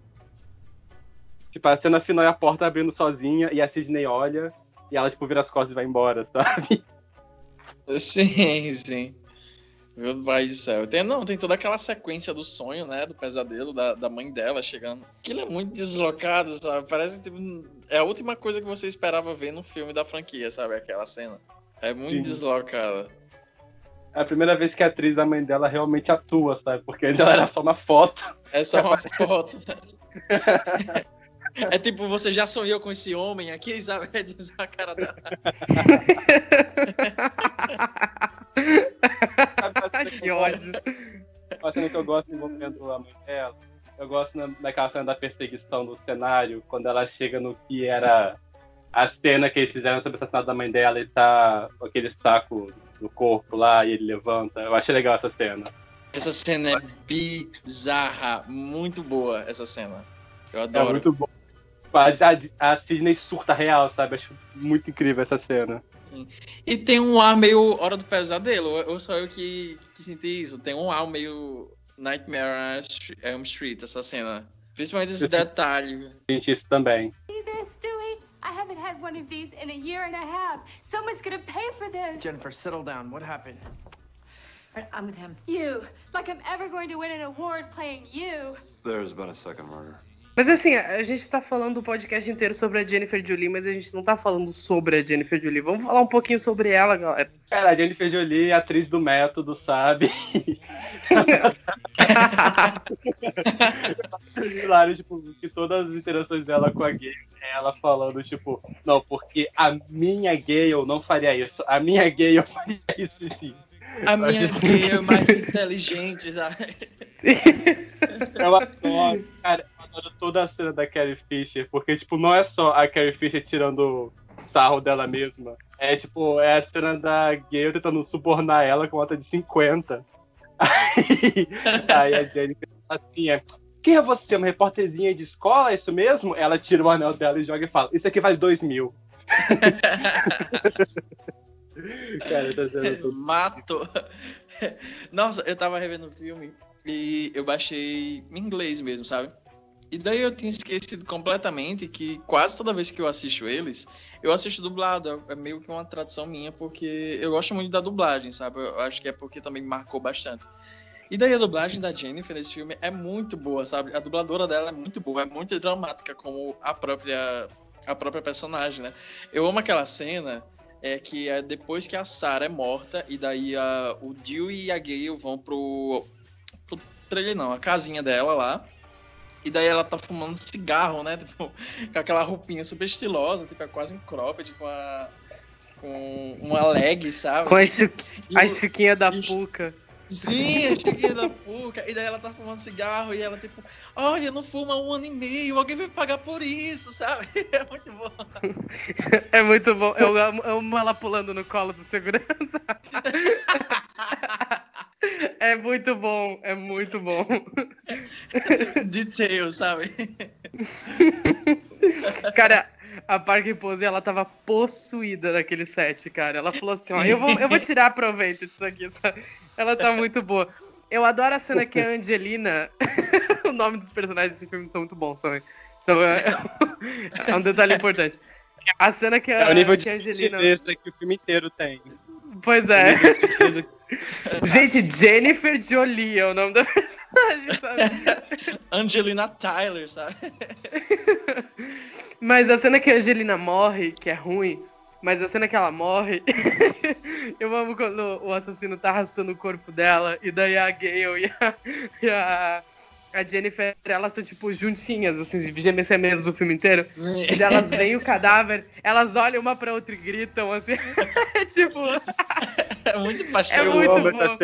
Tipo, a cena final é a porta abrindo sozinha e a Sidney olha e ela, tipo, vira as costas e vai embora, sabe? Sim, sim. Meu pai do céu. Tem, não, tem toda aquela sequência do sonho, né? Do pesadelo da, da mãe dela chegando. Aquilo é muito deslocado, sabe? Parece tipo, é a última coisa que você esperava ver no filme da franquia, sabe? Aquela cena. É muito Sim. deslocada. É a primeira vez que a atriz da mãe dela realmente atua, sabe? Porque antes ela era só uma foto. É só uma foto. É tipo, você já sonhou com esse homem aqui, sabe? É diz a cara dela. que ódio. uma cena que eu gosto envolvendo a mãe dela. Eu gosto na, naquela cena da perseguição do cenário, quando ela chega no que era a cena que eles fizeram sobre o assassinato da mãe dela e tá com aquele saco no corpo lá e ele levanta. Eu achei legal essa cena. Essa cena é bizarra, muito boa essa cena. Eu É adoro. muito bom. A, a, a Sidney surta real, sabe? Acho muito incrível essa cena. E tem um ar meio Hora do Pesadelo, ou só eu que, que senti isso? Tem um ar meio Nightmare on Elm Street, essa cena. Principalmente esse detalhe. Gente, isso também. I haven't had one of these in a year and a half. Someone's gonna pay for this. Jennifer, settle down. What happened? I'm with him. You. Like I'm ever going to win an award playing you. There's been a second murder. Mas assim, a gente tá falando o podcast inteiro sobre a Jennifer Jolie, mas a gente não tá falando sobre a Jennifer Jolie. Vamos falar um pouquinho sobre ela, galera. Cara, a Jennifer Jolie, atriz do método, sabe? Hilário, tipo, que todas as interações dela com a Gale é ela falando, tipo, não, porque a minha Gale não faria isso. A minha Gale faria isso sim. A minha gay é mais inteligente, sabe? Eu adoro, cara, eu adoro toda a cena da Carrie Fisher, porque, tipo, não é só a Carrie Fisher tirando sarro dela mesma. É, tipo, é a cena da Gale tentando subornar ela com nota de 50. Aí, aí a Jennifer fala assim, é, quem é você? Uma repórterzinha de escola, é isso mesmo? Ela tira o anel dela e joga e fala, isso aqui vale 2 mil. Cara, tá sendo Mato. Nossa, eu tava revendo o filme e eu baixei em inglês mesmo, sabe? E daí eu tinha esquecido completamente que quase toda vez que eu assisto eles, eu assisto dublado. É meio que uma tradição minha, porque eu gosto muito da dublagem, sabe? Eu acho que é porque também me marcou bastante. E daí a dublagem da Jennifer nesse filme é muito boa, sabe? A dubladora dela é muito boa, é muito dramática como a própria a própria personagem, né? Eu amo aquela cena é que é depois que a Sarah é morta e daí a, o Dewey e a Gale vão pro pro trailer não, a casinha dela lá. E daí ela tá fumando cigarro, né? Tipo, com aquela roupinha super estilosa, tipo, é quase um cropped com a com uma leg, sabe? Com as, chu- as da e Puca. Sim, a chiquinha da Puca. E daí ela tá fumando cigarro e ela, tipo, olha, não fuma há um ano e meio, alguém vai pagar por isso, sabe? É muito bom. É muito bom. Eu amo, eu amo ela pulando no colo do segurança. É muito bom, é muito bom. Detail, sabe? Cara, a Parker Pose, ela tava possuída naquele set, cara. Ela falou assim, ó, eu vou, eu vou tirar proveito disso aqui, sabe? Ela tá muito boa. Eu adoro a cena que a Angelina... o nome dos personagens desse filme são muito bons também. São, é, é um detalhe importante. A cena que a, É o nível de que a Angelina... que o filme inteiro tem. Pois é. Gente, Jennifer Jolie é o nome da personagem, sabe? Angelina Tyler, sabe? Mas a cena que a Angelina morre, que é ruim, mas a cena que ela morre, eu amo quando o assassino tá arrastando o corpo dela, e daí a Gale e a, e a, a Jennifer, elas estão, tipo, juntinhas, assim, de gêmeas mesmo o filme inteiro. E elas veem o cadáver, elas olham uma pra outra e gritam, assim, tipo, É muito É pastel. Eu muito bom.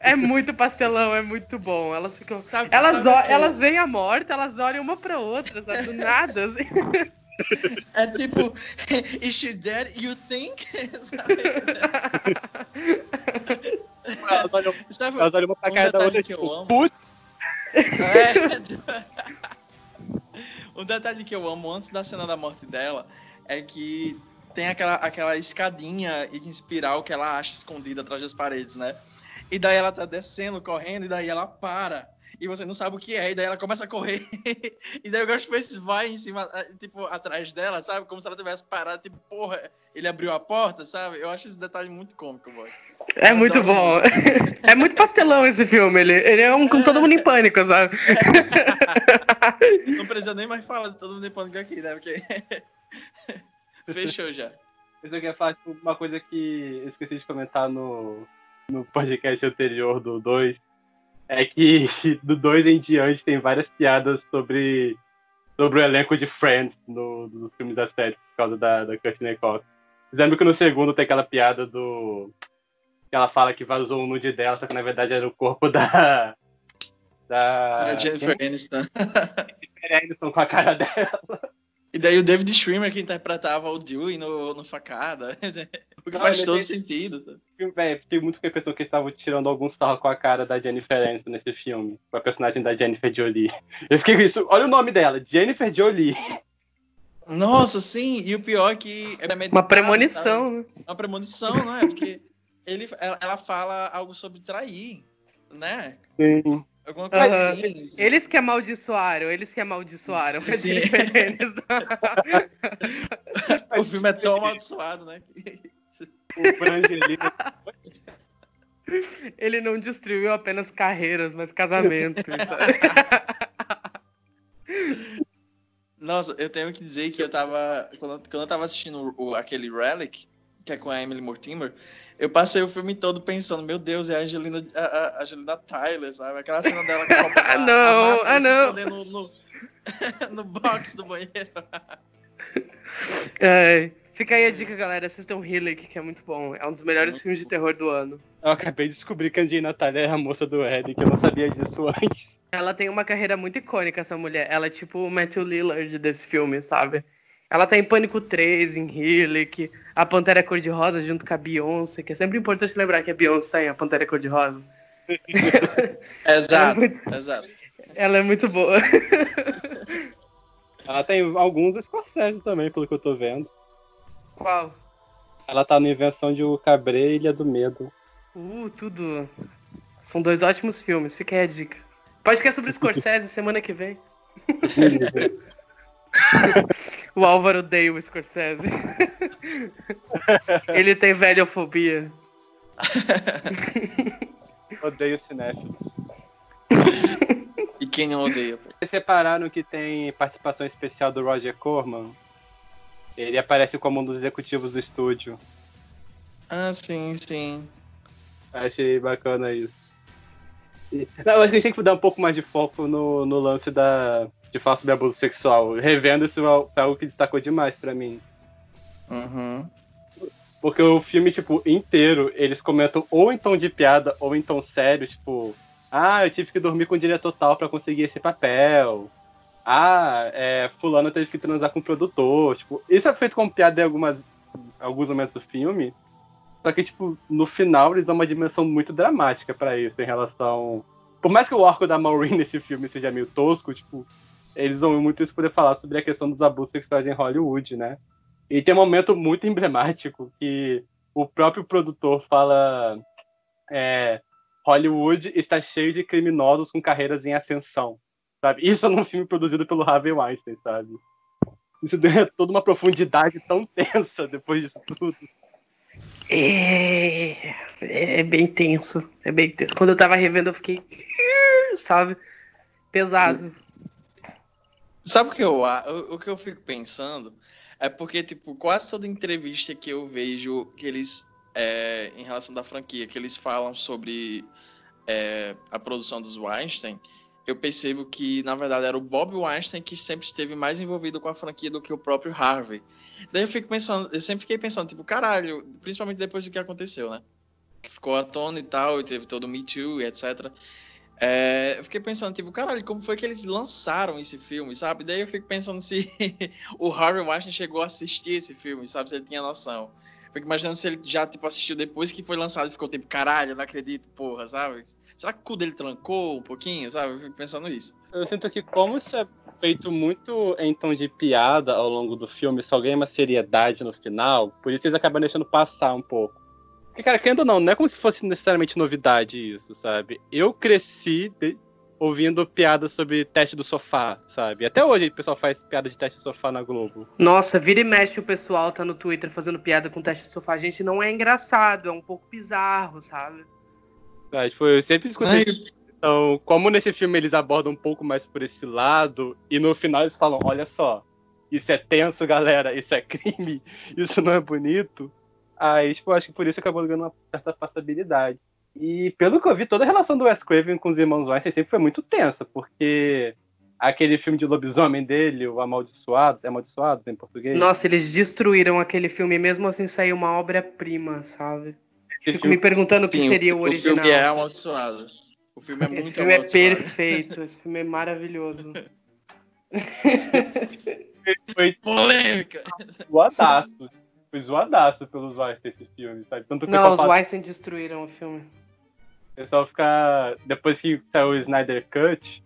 é muito pastelão, é muito bom. Elas ficam... Sabe- Elas, sabe elas veem a morte, elas olham uma pra outra, sabe? Do nada, assim. É tipo, is she dead? You think? sabe? Elas olham, Sabe elas olham uma pra um cara da outra, tipo, putz, É. um detalhe que eu amo antes da cena da morte dela é que tem aquela, aquela escadinha em espiral que ela acha escondida atrás das paredes, né? E daí ela tá descendo, correndo, e daí ela para. E você não sabe o que é, e daí ela começa a correr. e daí o Ghostface vai em cima, eh, tipo, atrás dela, sabe? Como se ela tivesse parado, tipo, porra, ele abriu a porta, sabe? Eu acho esse detalhe muito cômico, boy. É muito bom. É muito pastelão esse filme. Ele, ele é um com todo mundo em pânico, sabe? Não precisa nem mais falar de todo mundo em pânico aqui, né? Porque. Fechou já. Isso aqui é falar, tipo, uma coisa que eu esqueci de comentar no, no podcast anterior do 2. É que do 2 em diante tem várias piadas sobre, sobre o elenco de Friends no, nos filmes da série, por causa da, da Courtney Cox. Vocês lembram que no segundo tem aquela piada do. ela fala que vazou o nude dela, só que na verdade era o corpo da. Da. A Jennifer Aniston. Jennifer Aniston com a cara dela. E daí o David Schwimmer que interpretava o Dewey no, no Facada. o que Não, faz todo tem- sentido. sabe? Véi, fiquei muito com a pessoa que estavam tirando algum sarro com a cara da Jennifer Aniston nesse filme. Com a personagem da Jennifer Jolie. Eu fiquei com isso. Olha o nome dela, Jennifer Jolie. Nossa, sim, e o pior é que. é meditado, Uma premonição, sabe? né? Uma premonição, não é? Porque ele, ela, ela fala algo sobre trair, né? Sim. Alguma coisa Aham. assim. Eles que amaldiçoaram, eles que amaldiçoaram. Sim. O filme é tão amaldiçoado, né? O Brangelina. Ele não destruiu apenas carreiras, mas casamentos. Nossa, eu tenho que dizer que eu tava. Quando, quando eu tava assistindo o, aquele Relic, que é com a Emily Mortimer, eu passei o filme todo pensando, meu Deus, é a Angelina, a, a- Angelina Tyler, sabe? Aquela cena dela com a, a, Ah, não, a máscara ah, não. no, no, no box do banheiro. Ai, Fica aí a dica, galera. Assistam Hillick, que é muito bom. É um dos melhores filmes de terror do ano. Eu acabei de descobrir que a Angelina Natália era a moça do Ed, que eu não sabia disso antes. Ela tem uma carreira muito icônica, essa mulher. Ela é tipo o Matthew Lillard desse filme, sabe? Ela tá em Pânico 3, em Hillick, a Pantera Cor-de-Rosa junto com a Beyoncé, que é sempre importante lembrar que a Beyoncé tá em a Pantera Cor-de-Rosa. Exato, Ela é muito- exato. Ela é muito boa. Ela tem alguns Scorsese também, pelo que eu tô vendo. Qual? Ela tá na Invenção de O Cabré e Ilha do Medo. Uh, tudo. São dois ótimos filmes, fica aí a dica. Podcast sobre Scorsese semana que vem. O Álvaro odeia o Scorsese. Ele tem velhofobia. Odeio cinéfilos. E quem não odeia, pô? Vocês repararam que tem participação especial do Roger Corman? Ele aparece como um dos executivos do estúdio. Ah, sim, sim. Achei bacana isso. Não, eu acho que a gente tem que dar um pouco mais de foco no, no lance da, de falar sobre abuso sexual. Revendo isso é algo que destacou demais pra mim. Uhum. Porque o filme, tipo, inteiro, eles comentam ou em tom de piada ou em tom sério, tipo, ah, eu tive que dormir com o diretor tal pra conseguir esse papel. Ah, é, fulano teve que transar com o produtor. Tipo, isso é feito como piada em algumas, alguns momentos do filme. Só que, tipo, no final eles dão uma dimensão muito dramática pra isso em relação. Por mais que o arco da Maureen nesse filme seja meio tosco, tipo, eles usam muito isso poder falar sobre a questão dos abusos sexuais em Hollywood, né? E tem um momento muito emblemático que o próprio produtor fala: é, Hollywood está cheio de criminosos com carreiras em ascensão. Sabe? Isso num filme produzido pelo Harvey Weinstein, sabe? Isso deu toda uma profundidade tão tensa depois disso tudo. É, é bem tenso. É bem tenso. Quando eu tava revendo, eu fiquei. Sabe? Pesado. Sabe o que eu, o, que eu fico pensando? É porque, tipo, quase toda entrevista que eu vejo que eles, é, em relação da franquia, que eles falam sobre é, a produção dos Weinstein, eu percebo que, na verdade, era o Bob Weinstein que sempre esteve mais envolvido com a franquia do que o próprio Harvey. Daí eu fico pensando, eu sempre fiquei pensando, tipo, caralho, principalmente depois do que aconteceu, né? Ficou à tona e tal, e teve todo o Me Too etc. É, eu fiquei pensando, tipo, caralho, como foi que eles lançaram esse filme, sabe? Daí eu fico pensando se o Harvey Weinstein chegou a assistir esse filme, sabe? Se ele tinha noção. Fico imaginando se ele já, tipo, assistiu depois que foi lançado e ficou, tipo, caralho, não acredito, porra, sabe? Será que o cu dele trancou um pouquinho, sabe? Eu fico pensando nisso. Eu sinto que, como isso é feito muito em tom de piada ao longo do filme, só ganha uma seriedade no final, por isso eles acabam deixando passar um pouco. Porque, cara, querendo ou não, não é como se fosse necessariamente novidade isso, sabe? Eu cresci de- ouvindo piadas sobre teste do sofá, sabe? Até hoje o pessoal faz piada de teste do sofá na Globo. Nossa, vira e mexe o pessoal tá no Twitter fazendo piada com teste de sofá. Gente, não é engraçado, é um pouco bizarro, sabe? Sabe? Tipo, eu sempre escutei Ai, Então, como nesse filme eles abordam um pouco mais por esse lado, e no final eles falam: olha só, isso é tenso, galera, isso é crime, isso não é bonito. Aí, tipo, eu acho que por isso acabou ganhando uma certa passabilidade. E pelo que eu vi, toda a relação do Wes Craven com os irmãos Weinstein sempre foi muito tensa, porque aquele filme de lobisomem dele, o Amaldiçoado, é Amaldiçoado em português? Nossa, eles destruíram aquele filme, mesmo assim saiu uma obra-prima, sabe? Fico me perguntando o que Sim, seria o o original. filme é amaldiçoado. O filme é muito Esse filme é perfeito, esse filme é maravilhoso. Foi Polêmica. zoadaço. Foi zoadaço pelos Weinstein esse filme, sabe? Tanto que Não, os fala- Weinstein destruíram o filme. o pessoal fica. Depois que saiu o Snyder Cut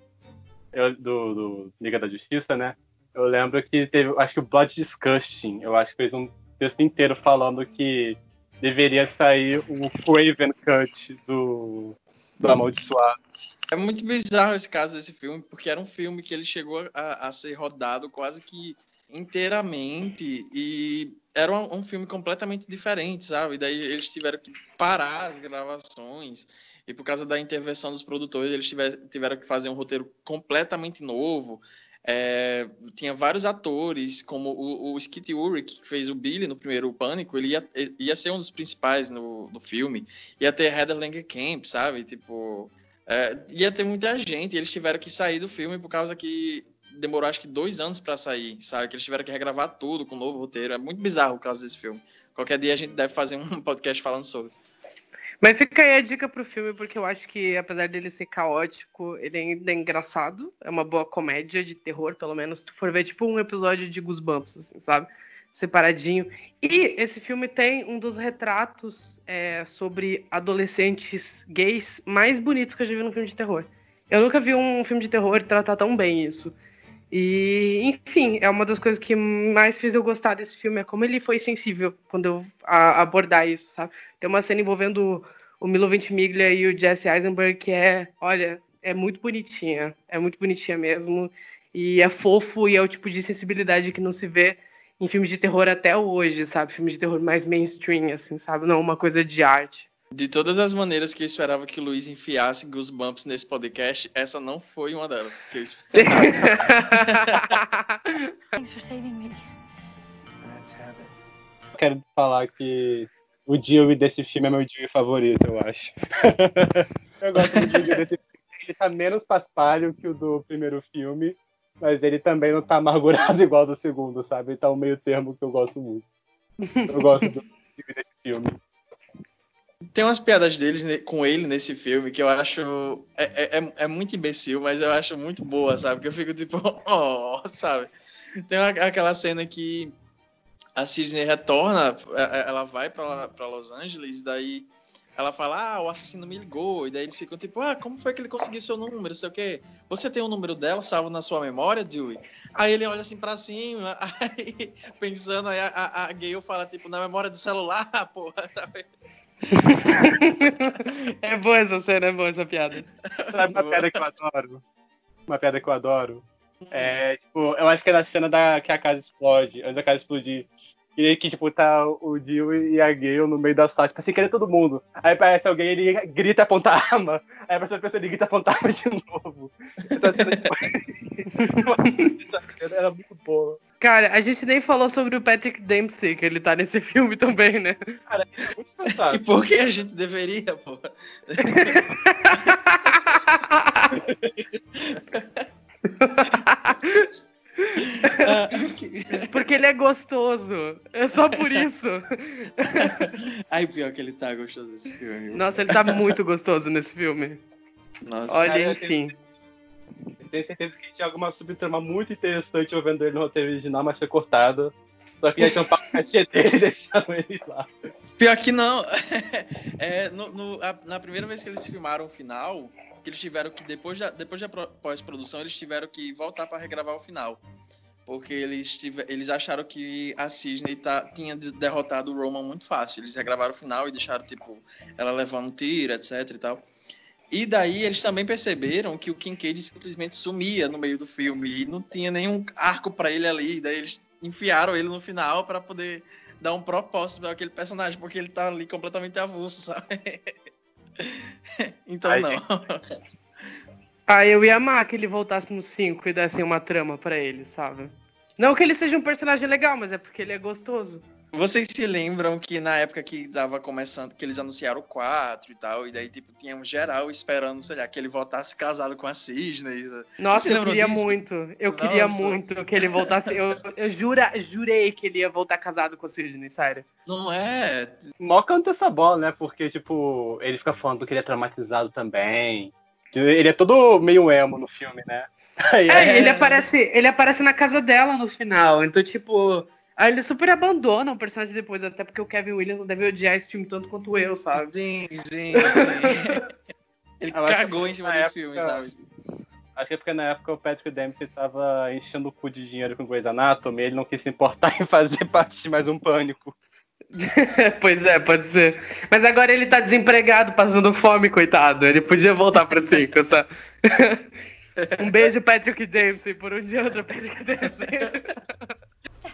eu- do, do Liga da Justiça, né? Eu lembro que teve. Acho que o Blood Disgusting, eu acho que fez um texto inteiro falando que deveria sair o Craven Cut do, do Amaldiçoado. É muito bizarro esse caso desse filme, porque era um filme que ele chegou a, a ser rodado quase que inteiramente e era um, filme completamente diferente, sabe? Daí eles tiveram que parar as gravações e por causa da intervenção dos produtores eles tiver, tiveram que fazer um roteiro completamente novo. É, tinha vários atores, como o, o Skit Ulrich, que fez o Billy no primeiro Pânico, ele ia, ia ser um dos principais no, no filme. Ia ter Heather Langenkamp, sabe? Tipo, é, ia ter muita gente, eles tiveram que sair do filme por causa que demorou acho que dois anos para sair, sabe? Que eles tiveram que regravar tudo com um novo roteiro. É muito bizarro o caso desse filme. Qualquer dia a gente deve fazer um podcast falando sobre. Mas fica aí a dica pro filme, porque eu acho que, apesar dele ser caótico, ele ainda é engraçado. É uma boa comédia de terror, pelo menos. Se tu for ver, tipo, um episódio de Goosebumps, assim, sabe? Separadinho. E esse filme tem um dos retratos é, sobre adolescentes gays mais bonitos que eu já vi num filme de terror. Eu nunca vi um filme de terror tratar tão bem isso. E, enfim, é uma das coisas que mais fez eu gostar desse filme, é como ele foi sensível quando eu a- abordar isso, sabe? Tem uma cena envolvendo o Milo Ventimiglia e o Jesse Eisenberg que é, olha, é muito bonitinha, é muito bonitinha mesmo, e é fofo e é o tipo de sensibilidade que não se vê em filmes de terror até hoje, sabe? Filmes de terror mais mainstream, assim, sabe? Não uma coisa de arte. De todas as maneiras que eu esperava que o Luiz enfiasse Goosebumps nesse podcast, essa não foi uma delas que eu esperava. Thanks for saving me. Quero falar que o Dewey desse filme é meu Dewey favorito, eu acho. eu gosto do Dewey desse filme. Ele tá menos paspalho que o do primeiro filme, mas ele também não tá amargurado igual do segundo, sabe? Ele tá um meio termo que eu gosto muito. Eu gosto do Dewey desse filme. Tem umas piadas deles com ele nesse filme que eu acho. É, é, é- é muito imbecil, mas eu acho muito boa, sabe? Que eu fico tipo, oh, sabe? Tem uma- aquela cena que a Sidney retorna, é- é- ela vai pra Los Angeles, e daí ela fala, ah, o assassino me ligou, e daí eles ficam tipo, ah, como foi que ele conseguiu seu número, sei o quê. Você tem o número dela salvo na sua memória, Dewey? Aí ele olha assim pra cima, aí pensando, aí a, a, a Gale fala, tipo, na memória do celular, porra, sabe? é boa essa cena, é boa essa piada. Sabe uma piada que eu adoro? Uma piada que eu adoro. É, tipo, eu acho que é na cena da, que a casa explode, antes da casa explodir. E que, tipo, tá o Jill e a Gale no meio da sala, tipo assim, cadê todo mundo? Aí aparece alguém ele grita aponta a arma. Aí aparece a pessoa ele grita aponta a arma de novo. Essa cena, tipo, era muito boa. Cara, a gente nem falou sobre o Patrick Dempsey, que ele tá nesse filme também, né? Cara, isso é muito E fantástico. por que a gente deveria, porra? Que- Porque ele é gostoso. É só por isso. Ai, pior que ele tá gostoso desse filme. Nossa, ele tá muito gostoso nesse filme. Nossa. Olha, Cara, enfim. Tenho certeza que tinha alguma subtrama muito interessante eu vendo ele no roteiro original, mas foi cortada. Só que já tinha um papo dele e deixaram ele lá. Pior que não. É, no- no- a- na primeira vez que eles filmaram o final, que eles tiveram que, depois da, depois da pro- pós-produção, eles tiveram que voltar para regravar o final. Porque eles, tive, eles acharam que a Sidney tá, tinha de- derrotado o Roman muito fácil. Eles regravaram o final e deixaram, tipo, ela levando um tiro, etc e tal. E daí eles também perceberam que o Kincaid simplesmente sumia no meio do filme e não tinha nenhum arco para ele ali. Daí eles enfiaram ele no final para poder dar um propósito para aquele personagem, porque ele tá ali completamente avulso, sabe? então Ai, não. Ah, eu ia amar que ele voltasse no 5 e desse uma trama pra ele, sabe? Não que ele seja um personagem legal, mas é porque ele é gostoso. Vocês se lembram que na época que tava começando, que eles anunciaram o 4 e tal, e daí, tipo, tinha um geral esperando, sei lá, que ele voltasse casado com a Sidney. Nossa, se eu queria disso? muito. Eu queria Nossa. muito que ele voltasse. Eu, eu jura, jurei que ele ia voltar casado com a Sidney, sério. Não é? mó canta essa bola, né? Porque, tipo, ele fica falando que ele é traumatizado também. Ele é todo meio emo no filme, né? Aí, é, ele aparece, ele aparece na casa dela no final. Então, tipo, aí ele super abandona o personagem depois, até porque o Kevin Williams não deve odiar esse filme tanto quanto eu, sabe? Sim, sim, sim. ele cagou em cima desse época, filme, sabe? Acho que é porque na época o Patrick Dempsey tava enchendo o cu de dinheiro com Grey's Anatomy e ele não quis se importar em fazer parte de mais um pânico. pois é, pode ser. Mas agora ele tá desempregado, passando fome, coitado. Ele podia voltar pro circo, tá? um beijo, Patrick Dempsey, por um dia outro, Patrick Dempsey.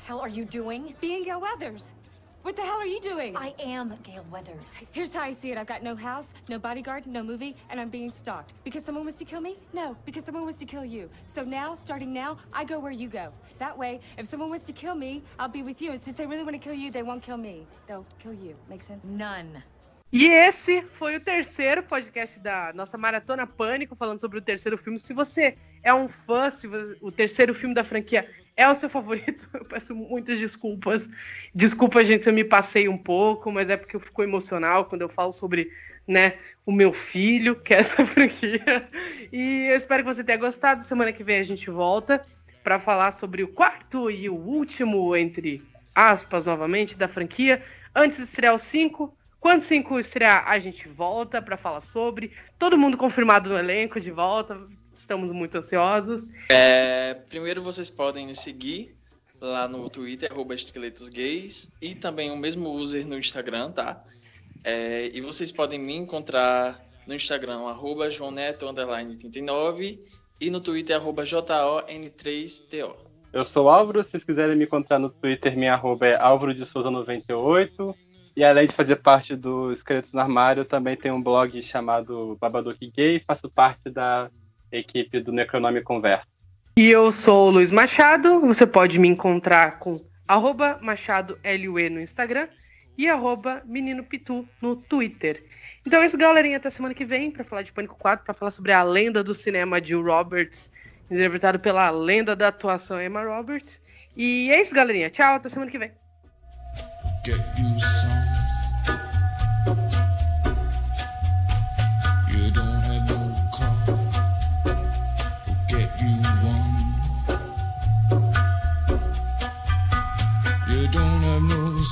What the hell are you doing? Being Gail Weathers. What the hell are you doing? I am Gail Weathers. Here's how I see it. I've got no house, no bodyguard, no movie, and I'm being stalked. Because someone wants to kill me? No, because someone wants to kill you. So now, starting now, I go where you go. That way, if someone wants to kill me, I'll be with you. And since they really want to kill you, they won't kill me. They'll kill you. Make sense? None. E esse foi o terceiro podcast da nossa Maratona Pânico, falando sobre o terceiro filme. Se você é um fã, se você, o terceiro filme da franquia é o seu favorito, eu peço muitas desculpas. Desculpa, gente, se eu me passei um pouco, mas é porque eu fico emocional quando eu falo sobre né, o meu filho, que é essa franquia. E eu espero que você tenha gostado. Semana que vem a gente volta para falar sobre o quarto e o último, entre aspas, novamente, da franquia. Antes de estrear o 5, quando 5 estrear, a gente volta para falar sobre. Todo mundo confirmado no elenco de volta. Estamos muito ansiosos. É, primeiro vocês podem nos seguir lá no Twitter, arroba esqueletosgays, e também o mesmo user no Instagram, tá? É, e vocês podem me encontrar no Instagram, arroba joãoneto_89 e no Twitter, arroba JON3TO. Eu sou o Álvaro, se vocês quiserem me encontrar no Twitter, minha arroba é Álvaro de Souza 98 e além de fazer parte do Esqueletos no Armário, também tem um blog chamado Babadook Gay e faço parte da equipe do Necronome Conversa. E eu sou o Luiz Machado, você pode me encontrar com arroba MachadoLUE no Instagram e arroba Menino Pitu no Twitter. Então é isso, galerinha. Até semana que vem para falar de Pânico 4, para falar sobre a lenda do cinema de Roberts, interpretado pela lenda da atuação Emma Roberts. E é isso, galerinha. Tchau, até semana que vem.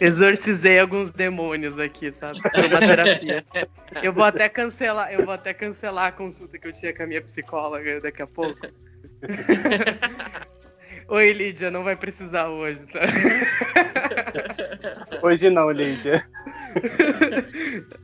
Exorcizei alguns demônios aqui, sabe? Por uma terapia. Eu vou até cancelar, eu vou até cancelar a consulta que eu tinha com a minha psicóloga daqui a pouco. Oi, Lídia, não vai precisar hoje, sabe? Hoje não, Lídia.